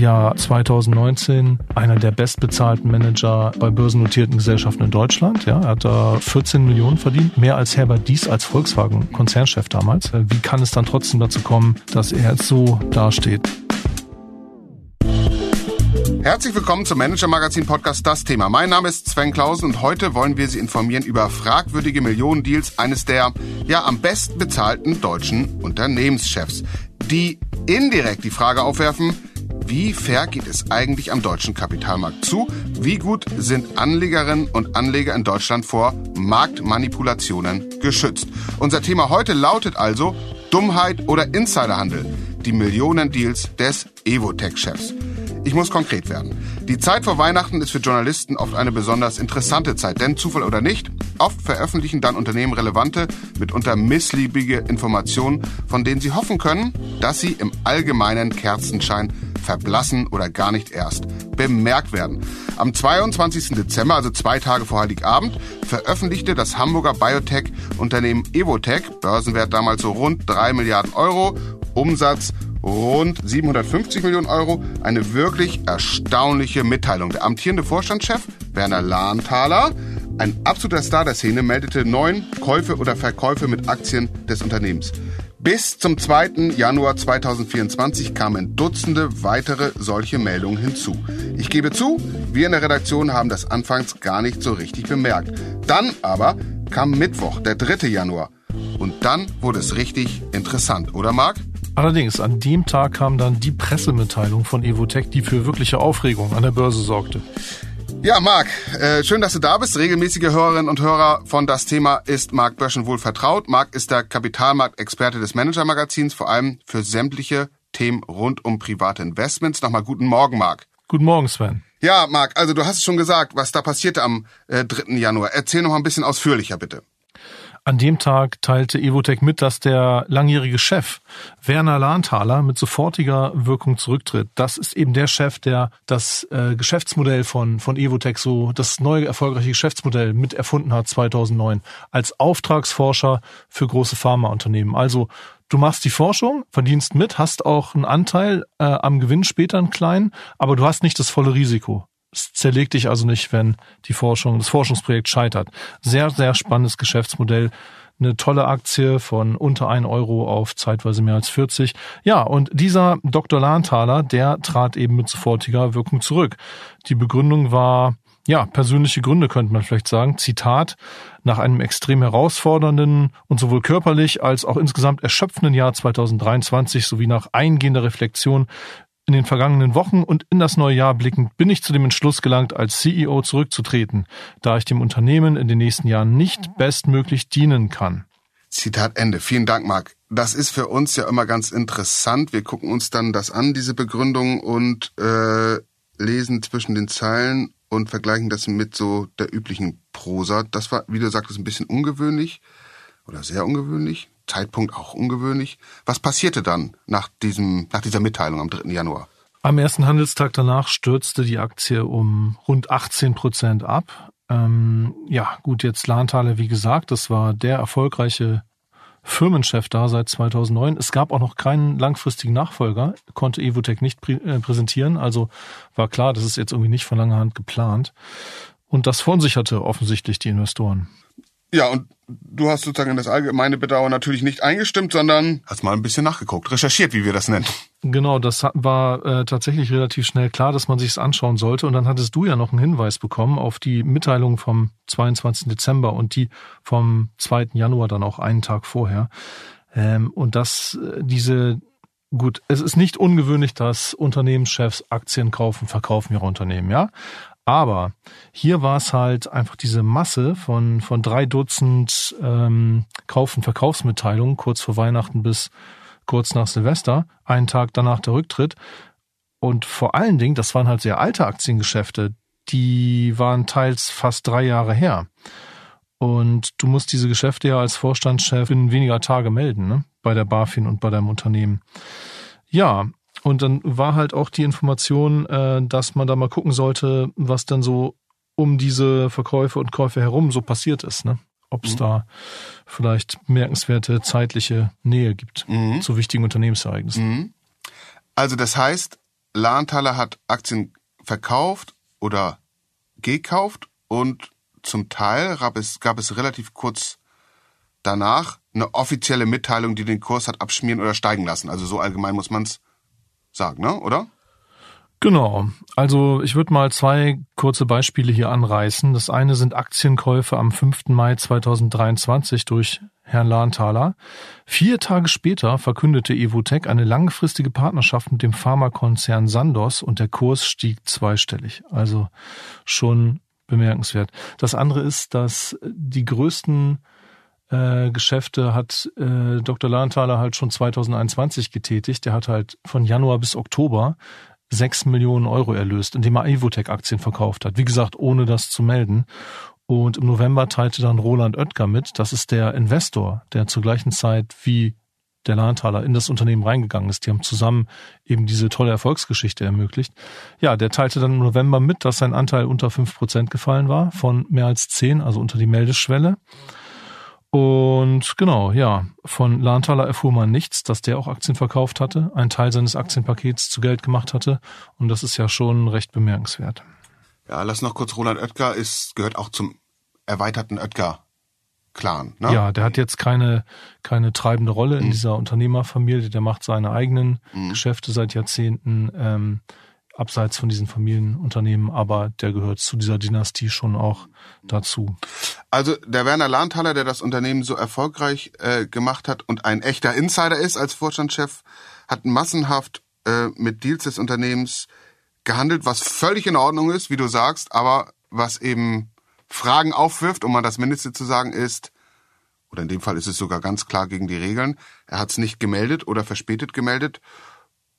ja 2019 einer der bestbezahlten Manager bei börsennotierten Gesellschaften in Deutschland. Ja, er hat da 14 Millionen verdient, mehr als Herbert Dies als Volkswagen-Konzernchef damals. Wie kann es dann trotzdem dazu kommen, dass er so dasteht? Herzlich willkommen zum Manager Magazin Podcast Das Thema. Mein Name ist Sven Klausen und heute wollen wir Sie informieren über fragwürdige Millionendeals eines der ja am besten bezahlten deutschen Unternehmenschefs, die indirekt die Frage aufwerfen, wie fair geht es eigentlich am deutschen Kapitalmarkt zu? Wie gut sind Anlegerinnen und Anleger in Deutschland vor Marktmanipulationen geschützt? Unser Thema heute lautet also Dummheit oder Insiderhandel, die Millionendeals des Evotech-Chefs. Ich muss konkret werden. Die Zeit vor Weihnachten ist für Journalisten oft eine besonders interessante Zeit, denn Zufall oder nicht, oft veröffentlichen dann Unternehmen relevante, mitunter missliebige Informationen, von denen sie hoffen können, dass sie im allgemeinen Kerzenschein verblassen oder gar nicht erst bemerkt werden. Am 22. Dezember, also zwei Tage vor Heiligabend, veröffentlichte das Hamburger Biotech-Unternehmen Evotech, Börsenwert damals so rund 3 Milliarden Euro, Umsatz rund 750 Millionen Euro, eine wirklich erstaunliche Mitteilung. Der amtierende Vorstandschef Werner Lahnthaler, ein absoluter Star der Szene, meldete neun Käufe oder Verkäufe mit Aktien des Unternehmens. Bis zum 2. Januar 2024 kamen Dutzende weitere solche Meldungen hinzu. Ich gebe zu, wir in der Redaktion haben das anfangs gar nicht so richtig bemerkt. Dann aber kam Mittwoch, der 3. Januar. Und dann wurde es richtig interessant, oder Marc? Allerdings, an dem Tag kam dann die Pressemitteilung von Evotech, die für wirkliche Aufregung an der Börse sorgte. Ja, Marc, äh, schön, dass du da bist. Regelmäßige Hörerinnen und Hörer von das Thema ist Marc Böschen wohl vertraut. Marc ist der Kapitalmarktexperte des Manager-Magazins, vor allem für sämtliche Themen rund um private Investments. Nochmal guten Morgen, Marc. Guten Morgen, Sven. Ja, Marc, also du hast es schon gesagt, was da passierte am äh, 3. Januar. Erzähl noch mal ein bisschen ausführlicher, bitte. An dem Tag teilte Evotech mit, dass der langjährige Chef Werner Lahnthaler mit sofortiger Wirkung zurücktritt. Das ist eben der Chef, der das äh, Geschäftsmodell von, von Evotech, so das neue erfolgreiche Geschäftsmodell mit erfunden hat 2009 als Auftragsforscher für große Pharmaunternehmen. Also du machst die Forschung, verdienst mit, hast auch einen Anteil äh, am Gewinn später einen kleinen, aber du hast nicht das volle Risiko. Es zerlegt dich also nicht, wenn die Forschung, das Forschungsprojekt scheitert. Sehr, sehr spannendes Geschäftsmodell. Eine tolle Aktie von unter ein Euro auf zeitweise mehr als 40. Ja, und dieser Dr. Lahnthaler, der trat eben mit sofortiger Wirkung zurück. Die Begründung war, ja, persönliche Gründe könnte man vielleicht sagen. Zitat, nach einem extrem herausfordernden und sowohl körperlich als auch insgesamt erschöpfenden Jahr 2023 sowie nach eingehender Reflexion in den vergangenen Wochen und in das neue Jahr blickend bin ich zu dem Entschluss gelangt, als CEO zurückzutreten, da ich dem Unternehmen in den nächsten Jahren nicht bestmöglich dienen kann. Zitat Ende. Vielen Dank, Marc. Das ist für uns ja immer ganz interessant. Wir gucken uns dann das an, diese Begründung, und äh, lesen zwischen den Zeilen und vergleichen das mit so der üblichen Prosa. Das war, wie du sagtest, ein bisschen ungewöhnlich oder sehr ungewöhnlich. Zeitpunkt auch ungewöhnlich. Was passierte dann nach diesem, nach dieser Mitteilung am 3. Januar? Am ersten Handelstag danach stürzte die Aktie um rund 18 Prozent ab. Ähm, ja, gut, jetzt Lahnthaler, wie gesagt, das war der erfolgreiche Firmenchef da seit 2009. Es gab auch noch keinen langfristigen Nachfolger, konnte Evotech nicht prä äh, präsentieren. Also war klar, das ist jetzt irgendwie nicht von langer Hand geplant. Und das verunsicherte offensichtlich die Investoren. Ja, und du hast sozusagen in das allgemeine Bedauern natürlich nicht eingestimmt, sondern hast mal ein bisschen nachgeguckt, recherchiert, wie wir das nennen. Genau, das war äh, tatsächlich relativ schnell klar, dass man sich es anschauen sollte. Und dann hattest du ja noch einen Hinweis bekommen auf die Mitteilung vom 22. Dezember und die vom 2. Januar dann auch einen Tag vorher. Ähm, und dass äh, diese Gut, es ist nicht ungewöhnlich, dass Unternehmenschefs Aktien kaufen, verkaufen ihre Unternehmen, ja. Aber hier war es halt einfach diese Masse von, von drei Dutzend ähm, Kauf- und Verkaufsmitteilungen kurz vor Weihnachten bis kurz nach Silvester, einen Tag danach der Rücktritt. Und vor allen Dingen, das waren halt sehr alte Aktiengeschäfte, die waren teils fast drei Jahre her. Und du musst diese Geschäfte ja als Vorstandschef in weniger Tage melden, ne? Bei der BaFin und bei deinem Unternehmen. Ja, und dann war halt auch die Information, äh, dass man da mal gucken sollte, was dann so um diese Verkäufe und Käufe herum so passiert ist, ne? Ob es mhm. da vielleicht merkenswerte zeitliche Nähe gibt mhm. zu wichtigen Unternehmensereignissen. Mhm. Also das heißt, Lahnthaler hat Aktien verkauft oder gekauft und zum Teil gab es, gab es relativ kurz danach eine offizielle Mitteilung, die den Kurs hat abschmieren oder steigen lassen. Also so allgemein muss man es sagen, ne? oder? Genau. Also ich würde mal zwei kurze Beispiele hier anreißen. Das eine sind Aktienkäufe am 5. Mai 2023 durch Herrn Lahnthaler. Vier Tage später verkündete Evotech eine langfristige Partnerschaft mit dem Pharmakonzern Sandoz und der Kurs stieg zweistellig. Also schon bemerkenswert. Das andere ist, dass die größten äh, Geschäfte hat äh, Dr. Lahnthaler halt schon 2021 getätigt. Der hat halt von Januar bis Oktober sechs Millionen Euro erlöst, indem er Evotech-Aktien verkauft hat. Wie gesagt, ohne das zu melden. Und im November teilte dann Roland Oetker mit, das ist der Investor, der zur gleichen Zeit wie der Lahnthaler in das Unternehmen reingegangen ist. Die haben zusammen eben diese tolle Erfolgsgeschichte ermöglicht. Ja, der teilte dann im November mit, dass sein Anteil unter fünf Prozent gefallen war, von mehr als zehn, also unter die Meldeschwelle. Und genau, ja, von Lahnthaler erfuhr man nichts, dass der auch Aktien verkauft hatte, einen Teil seines Aktienpakets zu Geld gemacht hatte. Und das ist ja schon recht bemerkenswert. Ja, lass noch kurz, Roland Oetker ist, gehört auch zum erweiterten Oetker Clan. Ne? Ja, der hat jetzt keine, keine treibende Rolle in mhm. dieser Unternehmerfamilie. Der macht seine eigenen mhm. Geschäfte seit Jahrzehnten. Ähm, abseits von diesen Familienunternehmen, aber der gehört zu dieser Dynastie schon auch dazu. Also der Werner Lahnthaler, der das Unternehmen so erfolgreich äh, gemacht hat und ein echter Insider ist als Vorstandschef, hat massenhaft äh, mit Deals des Unternehmens gehandelt, was völlig in Ordnung ist, wie du sagst, aber was eben Fragen aufwirft, um mal das Mindeste zu sagen, ist, oder in dem Fall ist es sogar ganz klar gegen die Regeln, er hat es nicht gemeldet oder verspätet gemeldet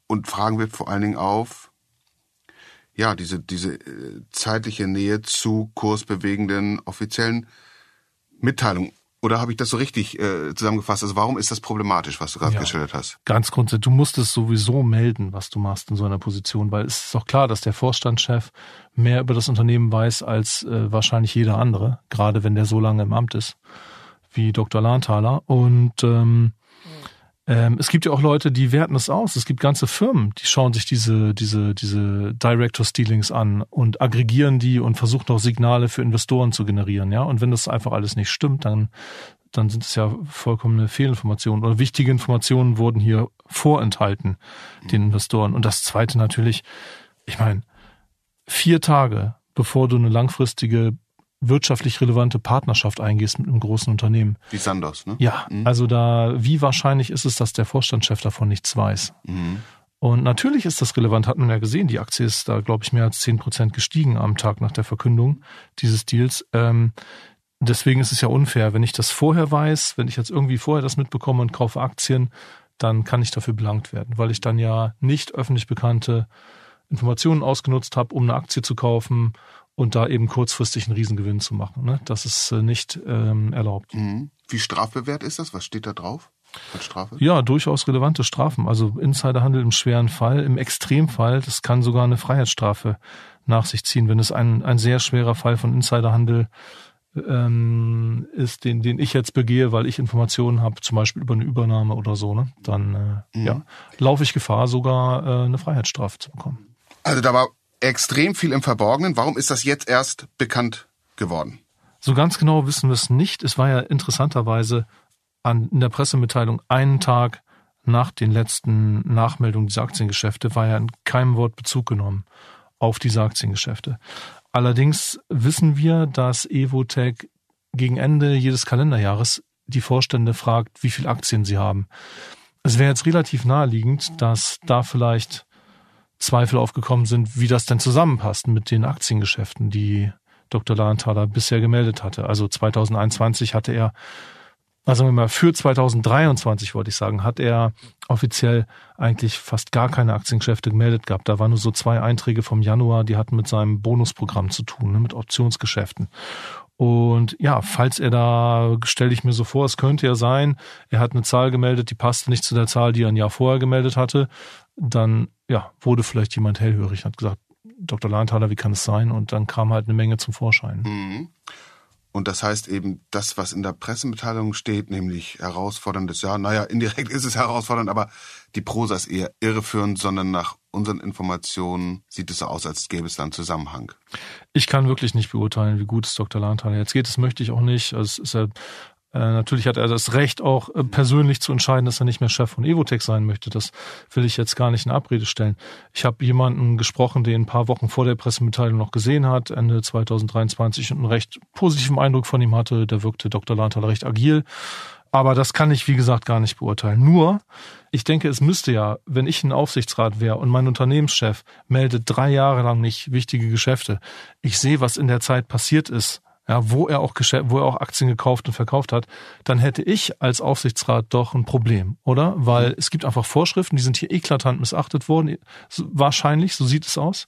und Fragen wirft vor allen Dingen auf, ja, diese, diese äh, zeitliche Nähe zu kursbewegenden offiziellen Mitteilungen. Oder habe ich das so richtig äh, zusammengefasst? Also warum ist das problematisch, was du gerade ja, geschildert hast? Ganz grundsätzlich, du musst es sowieso melden, was du machst in so einer Position, weil es ist doch klar, dass der Vorstandschef mehr über das Unternehmen weiß als äh, wahrscheinlich jeder andere, gerade wenn der so lange im Amt ist wie Dr. Lahnthaler. Und ähm, ähm, es gibt ja auch Leute, die werten das aus. Es gibt ganze Firmen, die schauen sich diese, diese, diese Director Stealings an und aggregieren die und versuchen auch Signale für Investoren zu generieren, ja. Und wenn das einfach alles nicht stimmt, dann, dann sind es ja vollkommene Fehlinformationen oder wichtige Informationen wurden hier vorenthalten, den Investoren. Und das zweite natürlich, ich meine, vier Tage bevor du eine langfristige wirtschaftlich relevante Partnerschaft eingehst mit einem großen Unternehmen. Wie Sandos, ne? Ja, mhm. also da, wie wahrscheinlich ist es, dass der Vorstandschef davon nichts weiß? Mhm. Und natürlich ist das relevant, hat man ja gesehen. Die Aktie ist da, glaube ich, mehr als zehn Prozent gestiegen am Tag nach der Verkündung dieses Deals. Ähm, deswegen ist es ja unfair. Wenn ich das vorher weiß, wenn ich jetzt irgendwie vorher das mitbekomme und kaufe Aktien, dann kann ich dafür belangt werden, weil ich dann ja nicht öffentlich bekannte Informationen ausgenutzt habe, um eine Aktie zu kaufen und da eben kurzfristig einen Riesengewinn zu machen. Ne? Das ist äh, nicht ähm, erlaubt. Mhm. Wie strafbewehrt ist das? Was steht da drauf? Ja, durchaus relevante Strafen. Also Insiderhandel im schweren Fall, im Extremfall, das kann sogar eine Freiheitsstrafe nach sich ziehen, wenn es ein, ein sehr schwerer Fall von Insiderhandel ähm, ist, den, den ich jetzt begehe, weil ich Informationen habe, zum Beispiel über eine Übernahme oder so, ne? dann äh, mhm. ja, laufe ich Gefahr, sogar äh, eine Freiheitsstrafe zu bekommen. Also da war extrem viel im Verborgenen. Warum ist das jetzt erst bekannt geworden? So ganz genau wissen wir es nicht. Es war ja interessanterweise an, in der Pressemitteilung einen Tag nach den letzten Nachmeldungen dieser Aktiengeschäfte war ja in keinem Wort Bezug genommen auf diese Aktiengeschäfte. Allerdings wissen wir, dass Evotech gegen Ende jedes Kalenderjahres die Vorstände fragt, wie viele Aktien sie haben. Es wäre jetzt relativ naheliegend, dass da vielleicht Zweifel aufgekommen sind, wie das denn zusammenpasst mit den Aktiengeschäften, die Dr. Lahnthaler bisher gemeldet hatte. Also 2021 hatte er, also wir mal für 2023 wollte ich sagen, hat er offiziell eigentlich fast gar keine Aktiengeschäfte gemeldet gehabt. Da waren nur so zwei Einträge vom Januar, die hatten mit seinem Bonusprogramm zu tun, ne, mit Optionsgeschäften. Und ja, falls er da, stelle ich mir so vor, es könnte ja sein, er hat eine Zahl gemeldet, die passte nicht zu der Zahl, die er ein Jahr vorher gemeldet hatte dann ja, wurde vielleicht jemand hellhörig und hat gesagt, Dr. Lahnthaler, wie kann es sein? Und dann kam halt eine Menge zum Vorschein. Mhm. Und das heißt eben, das, was in der Pressemitteilung steht, nämlich herausforderndes Jahr, naja, indirekt ist es herausfordernd, aber die Prosa ist eher irreführend, sondern nach unseren Informationen sieht es so aus, als gäbe es da einen Zusammenhang. Ich kann wirklich nicht beurteilen, wie gut es Dr. Lanthaler jetzt geht. Das möchte ich auch nicht. Also es ist ja äh, natürlich hat er das Recht, auch äh, persönlich zu entscheiden, dass er nicht mehr Chef von Evotech sein möchte. Das will ich jetzt gar nicht in Abrede stellen. Ich habe jemanden gesprochen, den ein paar Wochen vor der Pressemitteilung noch gesehen hat, Ende 2023 und einen recht positiven Eindruck von ihm hatte. Der wirkte Dr. Lantal recht agil. Aber das kann ich, wie gesagt, gar nicht beurteilen. Nur, ich denke, es müsste ja, wenn ich ein Aufsichtsrat wäre und mein Unternehmenschef meldet drei Jahre lang nicht wichtige Geschäfte, ich sehe, was in der Zeit passiert ist ja, wo er auch wo er auch Aktien gekauft und verkauft hat, dann hätte ich als Aufsichtsrat doch ein Problem, oder? Weil es gibt einfach Vorschriften, die sind hier eklatant missachtet worden. Wahrscheinlich, so sieht es aus.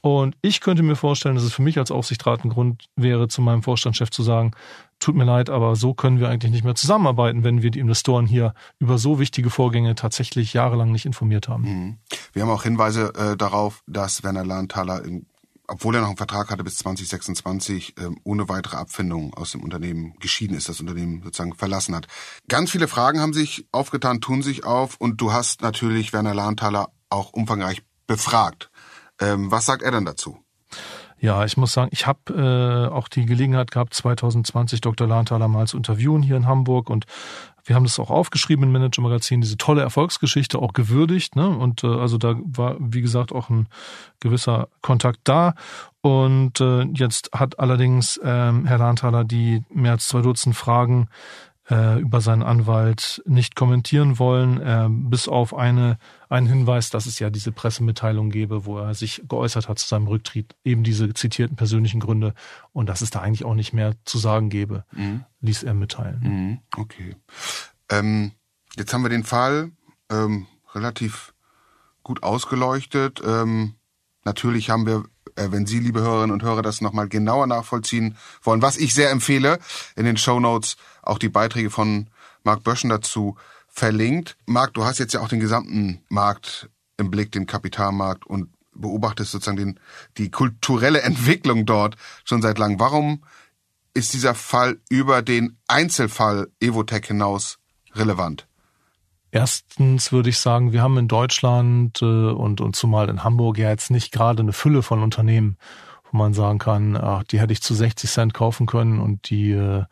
Und ich könnte mir vorstellen, dass es für mich als Aufsichtsrat ein Grund wäre, zu meinem Vorstandschef zu sagen, tut mir leid, aber so können wir eigentlich nicht mehr zusammenarbeiten, wenn wir die Investoren hier über so wichtige Vorgänge tatsächlich jahrelang nicht informiert haben. Mhm. Wir haben auch Hinweise äh, darauf, dass Werner Lahnthaler in obwohl er noch einen Vertrag hatte bis 2026, ähm, ohne weitere Abfindung aus dem Unternehmen geschieden ist, das Unternehmen sozusagen verlassen hat. Ganz viele Fragen haben sich aufgetan, tun sich auf und du hast natürlich Werner Lahnthaler auch umfangreich befragt. Ähm, was sagt er dann dazu? Ja, ich muss sagen, ich habe äh, auch die Gelegenheit gehabt, 2020 Dr. Lahnthaler mal zu interviewen hier in Hamburg und wir haben das auch aufgeschrieben im Manager Magazin, diese tolle Erfolgsgeschichte auch gewürdigt. Ne? Und äh, also da war, wie gesagt, auch ein gewisser Kontakt da. Und äh, jetzt hat allerdings ähm, Herr Lahnthaler die mehr als zwei Dutzend Fragen äh, über seinen Anwalt nicht kommentieren wollen, äh, bis auf eine, einen Hinweis, dass es ja diese Pressemitteilung gäbe, wo er sich geäußert hat zu seinem Rücktritt, eben diese zitierten persönlichen Gründe und dass es da eigentlich auch nicht mehr zu sagen gäbe, mhm. ließ er mitteilen. Mhm. Okay. Ähm, jetzt haben wir den Fall ähm, relativ gut ausgeleuchtet. Ähm, natürlich haben wir wenn Sie, liebe Hörerinnen und Hörer, das nochmal genauer nachvollziehen wollen, was ich sehr empfehle, in den Show Notes auch die Beiträge von Marc Böschen dazu verlinkt. Marc, du hast jetzt ja auch den gesamten Markt im Blick, den Kapitalmarkt und beobachtest sozusagen den, die kulturelle Entwicklung dort schon seit langem. Warum ist dieser Fall über den Einzelfall Evotech hinaus relevant? Erstens würde ich sagen, wir haben in Deutschland äh, und, und zumal in Hamburg ja jetzt nicht gerade eine Fülle von Unternehmen, wo man sagen kann, ach, die hätte ich zu 60 Cent kaufen können und die äh,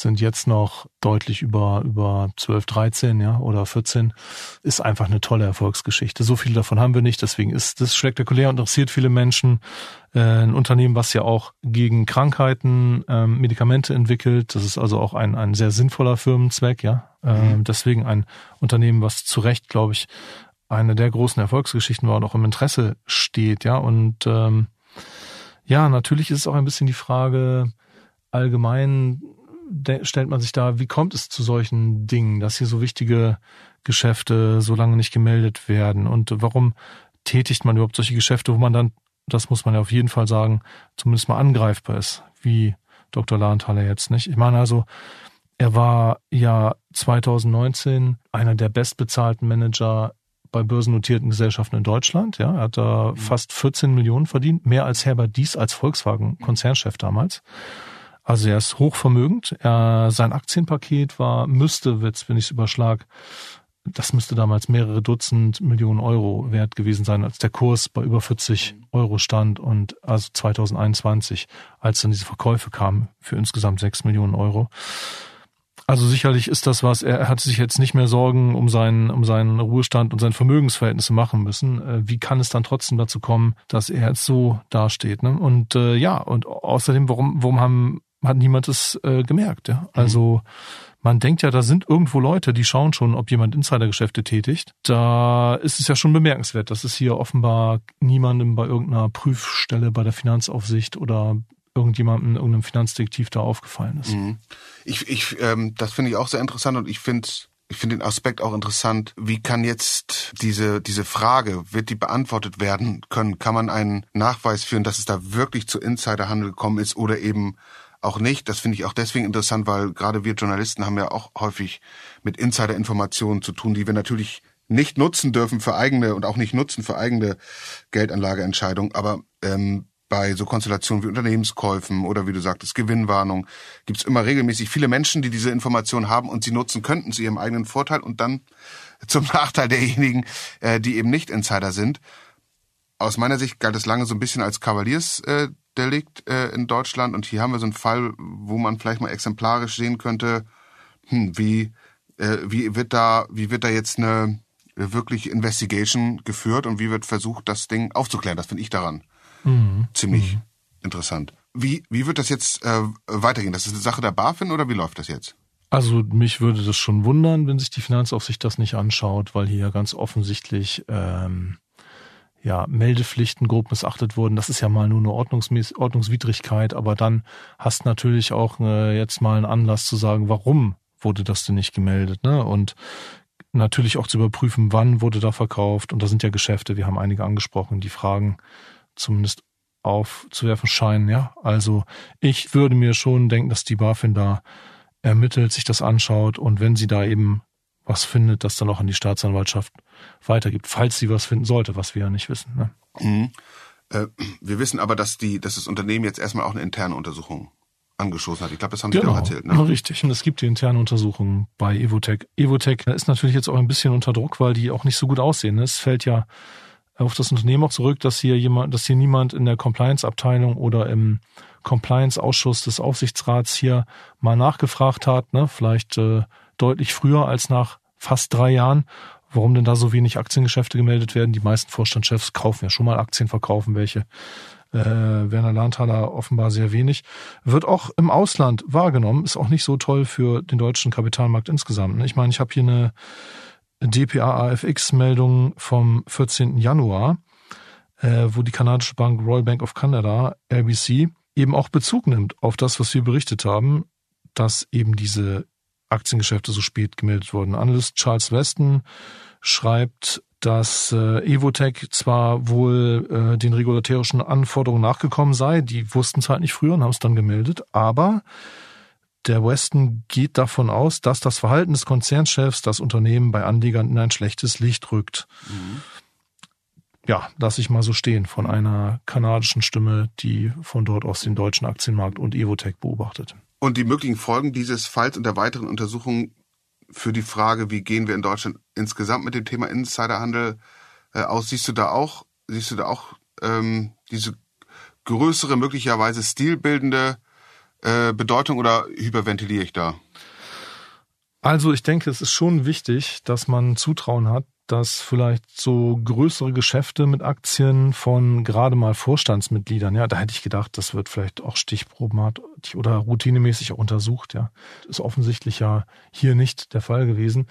sind jetzt noch deutlich über, über 12, 13, ja, oder 14, ist einfach eine tolle Erfolgsgeschichte. So viel davon haben wir nicht, deswegen ist das spektakulär und interessiert viele Menschen. Äh, ein Unternehmen, was ja auch gegen Krankheiten ähm, Medikamente entwickelt. Das ist also auch ein, ein sehr sinnvoller Firmenzweck, ja. Ähm, mhm. Deswegen ein Unternehmen, was zu Recht, glaube ich, eine der großen Erfolgsgeschichten war und auch im Interesse steht, ja. Und ähm, ja, natürlich ist es auch ein bisschen die Frage allgemein, stellt man sich da, wie kommt es zu solchen Dingen, dass hier so wichtige Geschäfte so lange nicht gemeldet werden und warum tätigt man überhaupt solche Geschäfte, wo man dann, das muss man ja auf jeden Fall sagen, zumindest mal angreifbar ist, wie Dr. Lahnthaler jetzt nicht. Ich meine also, er war ja 2019 einer der bestbezahlten Manager bei börsennotierten Gesellschaften in Deutschland. Ja, er hat da mhm. fast 14 Millionen verdient, mehr als Herbert Dies als Volkswagen-Konzernchef damals. Also er ist hochvermögend. Er, sein Aktienpaket war, müsste, wenn ich es überschlag, das müsste damals mehrere Dutzend Millionen Euro wert gewesen sein, als der Kurs bei über 40 Euro stand und also 2021, als dann diese Verkäufe kamen für insgesamt 6 Millionen Euro. Also sicherlich ist das was, er hat sich jetzt nicht mehr Sorgen um seinen, um seinen Ruhestand und sein Vermögensverhältnisse machen müssen. Äh, wie kann es dann trotzdem dazu kommen, dass er jetzt so dasteht? Ne? Und äh, ja, und außerdem, warum, warum haben hat niemand es äh, gemerkt. Ja? Also man denkt ja, da sind irgendwo Leute, die schauen schon, ob jemand Insidergeschäfte tätigt. Da ist es ja schon bemerkenswert, dass es hier offenbar niemandem bei irgendeiner Prüfstelle bei der Finanzaufsicht oder irgendjemandem, irgendeinem Finanzdetektiv da aufgefallen ist. Mhm. Ich, ich, ähm, das finde ich auch sehr interessant und ich finde ich finde den Aspekt auch interessant. Wie kann jetzt diese, diese Frage, wird die beantwortet werden können? Kann man einen Nachweis führen, dass es da wirklich zu Insiderhandel gekommen ist oder eben auch nicht. Das finde ich auch deswegen interessant, weil gerade wir Journalisten haben ja auch häufig mit Insider-Informationen zu tun, die wir natürlich nicht nutzen dürfen für eigene und auch nicht nutzen für eigene Geldanlageentscheidungen. Aber ähm, bei so Konstellationen wie Unternehmenskäufen oder wie du sagtest, Gewinnwarnung, gibt es immer regelmäßig viele Menschen, die diese Informationen haben und sie nutzen könnten zu ihrem eigenen Vorteil und dann zum Nachteil derjenigen, äh, die eben nicht Insider sind. Aus meiner Sicht galt es lange so ein bisschen als Kavaliersdelikt äh, in Deutschland und hier haben wir so einen Fall, wo man vielleicht mal exemplarisch sehen könnte, hm, wie, äh, wie wird da, wie wird da jetzt eine wirklich Investigation geführt und wie wird versucht, das Ding aufzuklären. Das finde ich daran mhm. ziemlich mhm. interessant. Wie, wie wird das jetzt äh, weitergehen? Das ist eine Sache der BaFin oder wie läuft das jetzt? Also mich würde das schon wundern, wenn sich die Finanzaufsicht das nicht anschaut, weil hier ganz offensichtlich ähm, ja, Meldepflichten grob missachtet wurden. Das ist ja mal nur eine Ordnungsmäß Ordnungswidrigkeit, aber dann hast natürlich auch äh, jetzt mal einen Anlass zu sagen, warum wurde das denn nicht gemeldet, ne? Und natürlich auch zu überprüfen, wann wurde da verkauft. Und da sind ja Geschäfte, wir haben einige angesprochen, die Fragen zumindest aufzuwerfen scheinen. Ja, also ich würde mir schon denken, dass die BaFin da ermittelt, sich das anschaut und wenn sie da eben was findet, das dann auch an die Staatsanwaltschaft weitergibt, falls sie was finden sollte, was wir ja nicht wissen. Ne? Mhm. Äh, wir wissen aber, dass die, dass das Unternehmen jetzt erstmal auch eine interne Untersuchung angeschossen hat. Ich glaube, das haben Sie genau, auch erzählt. Ne? Richtig. Und es gibt die interne Untersuchung bei Evotech. Evotech ist natürlich jetzt auch ein bisschen unter Druck, weil die auch nicht so gut aussehen. Es fällt ja auf das Unternehmen auch zurück, dass hier jemand, dass hier niemand in der Compliance-Abteilung oder im Compliance-Ausschuss des Aufsichtsrats hier mal nachgefragt hat, ne? vielleicht äh, deutlich früher als nach fast drei Jahren, warum denn da so wenig Aktiengeschäfte gemeldet werden. Die meisten Vorstandschefs kaufen ja schon mal Aktien, verkaufen welche äh, Werner Lahnthaler offenbar sehr wenig, wird auch im Ausland wahrgenommen, ist auch nicht so toll für den deutschen Kapitalmarkt insgesamt. Ne? Ich meine, ich habe hier eine DPA-AFX-Meldung vom 14. Januar, äh, wo die kanadische Bank Royal Bank of Canada, RBC, eben auch Bezug nimmt auf das, was wir berichtet haben, dass eben diese Aktiengeschäfte so spät gemeldet wurden. Analyst Charles Weston schreibt, dass äh, Evotech zwar wohl äh, den regulatorischen Anforderungen nachgekommen sei, die wussten es halt nicht früher und haben es dann gemeldet, aber der Weston geht davon aus, dass das Verhalten des Konzernchefs das Unternehmen bei Anlegern in ein schlechtes Licht rückt. Mhm. Ja, lasse ich mal so stehen von einer kanadischen Stimme, die von dort aus den deutschen Aktienmarkt und Evotech beobachtet. Und die möglichen Folgen dieses Falls und der weiteren Untersuchungen für die Frage, wie gehen wir in Deutschland insgesamt mit dem Thema Insiderhandel äh, aus, siehst du da auch, siehst du da auch ähm, diese größere, möglicherweise stilbildende äh, Bedeutung oder hyperventiliere ich da? Also ich denke, es ist schon wichtig, dass man Zutrauen hat, dass vielleicht so größere Geschäfte mit Aktien von gerade mal Vorstandsmitgliedern, ja, da hätte ich gedacht, das wird vielleicht auch stichprobenartig oder routinemäßig untersucht, ja. Ist offensichtlich ja hier nicht der Fall gewesen.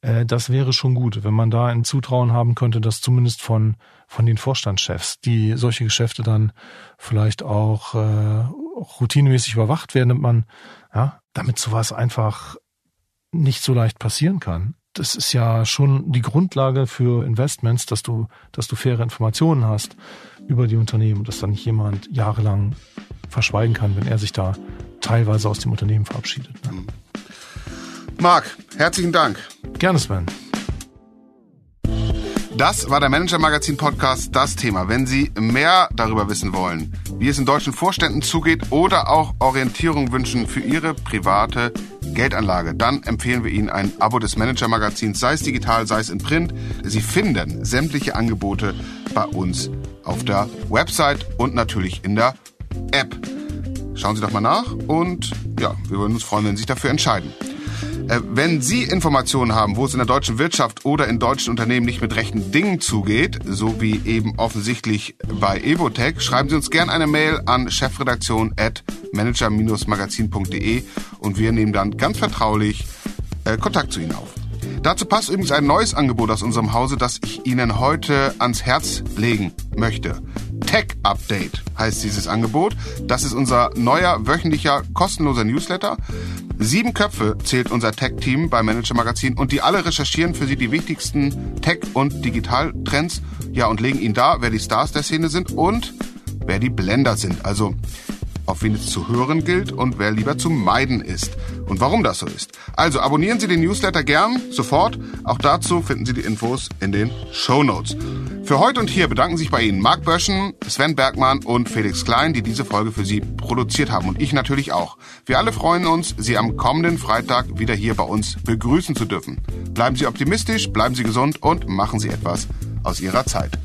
Äh, das wäre schon gut, wenn man da ein Zutrauen haben könnte, dass zumindest von, von den Vorstandschefs, die solche Geschäfte dann vielleicht auch, äh, routinemäßig überwacht werden, damit man, ja, damit sowas einfach nicht so leicht passieren kann das ist ja schon die Grundlage für Investments, dass du, dass du faire Informationen hast über die Unternehmen, dass da nicht jemand jahrelang verschweigen kann, wenn er sich da teilweise aus dem Unternehmen verabschiedet. Ne? Marc, herzlichen Dank. Gerne, Sven. Das war der Manager Magazin Podcast Das Thema. Wenn Sie mehr darüber wissen wollen, wie es in deutschen Vorständen zugeht oder auch Orientierung wünschen für Ihre private Geldanlage, dann empfehlen wir Ihnen ein Abo des Manager Magazins, sei es digital, sei es in Print. Sie finden sämtliche Angebote bei uns auf der Website und natürlich in der App. Schauen Sie doch mal nach und ja, wir würden uns freuen, wenn Sie sich dafür entscheiden. Äh, wenn Sie Informationen haben, wo es in der deutschen Wirtschaft oder in deutschen Unternehmen nicht mit rechten Dingen zugeht, so wie eben offensichtlich bei Evotech, schreiben Sie uns gerne eine Mail an chefredaktion at manager-magazin.de und wir nehmen dann ganz vertraulich äh, Kontakt zu Ihnen auf. Dazu passt übrigens ein neues Angebot aus unserem Hause, das ich Ihnen heute ans Herz legen möchte. Tech Update heißt dieses Angebot. Das ist unser neuer wöchentlicher kostenloser Newsletter. Sieben Köpfe zählt unser Tech-Team bei Manager Magazin und die alle recherchieren für Sie die wichtigsten Tech- und Digitaltrends. Ja, und legen Ihnen da, wer die Stars der Szene sind und wer die Blender sind. Also auf wen es zu hören gilt und wer lieber zu meiden ist und warum das so ist. Also abonnieren Sie den Newsletter gern, sofort. Auch dazu finden Sie die Infos in den Show Notes. Für heute und hier bedanken sich bei Ihnen Marc Böschen, Sven Bergmann und Felix Klein, die diese Folge für Sie produziert haben und ich natürlich auch. Wir alle freuen uns, Sie am kommenden Freitag wieder hier bei uns begrüßen zu dürfen. Bleiben Sie optimistisch, bleiben Sie gesund und machen Sie etwas aus Ihrer Zeit.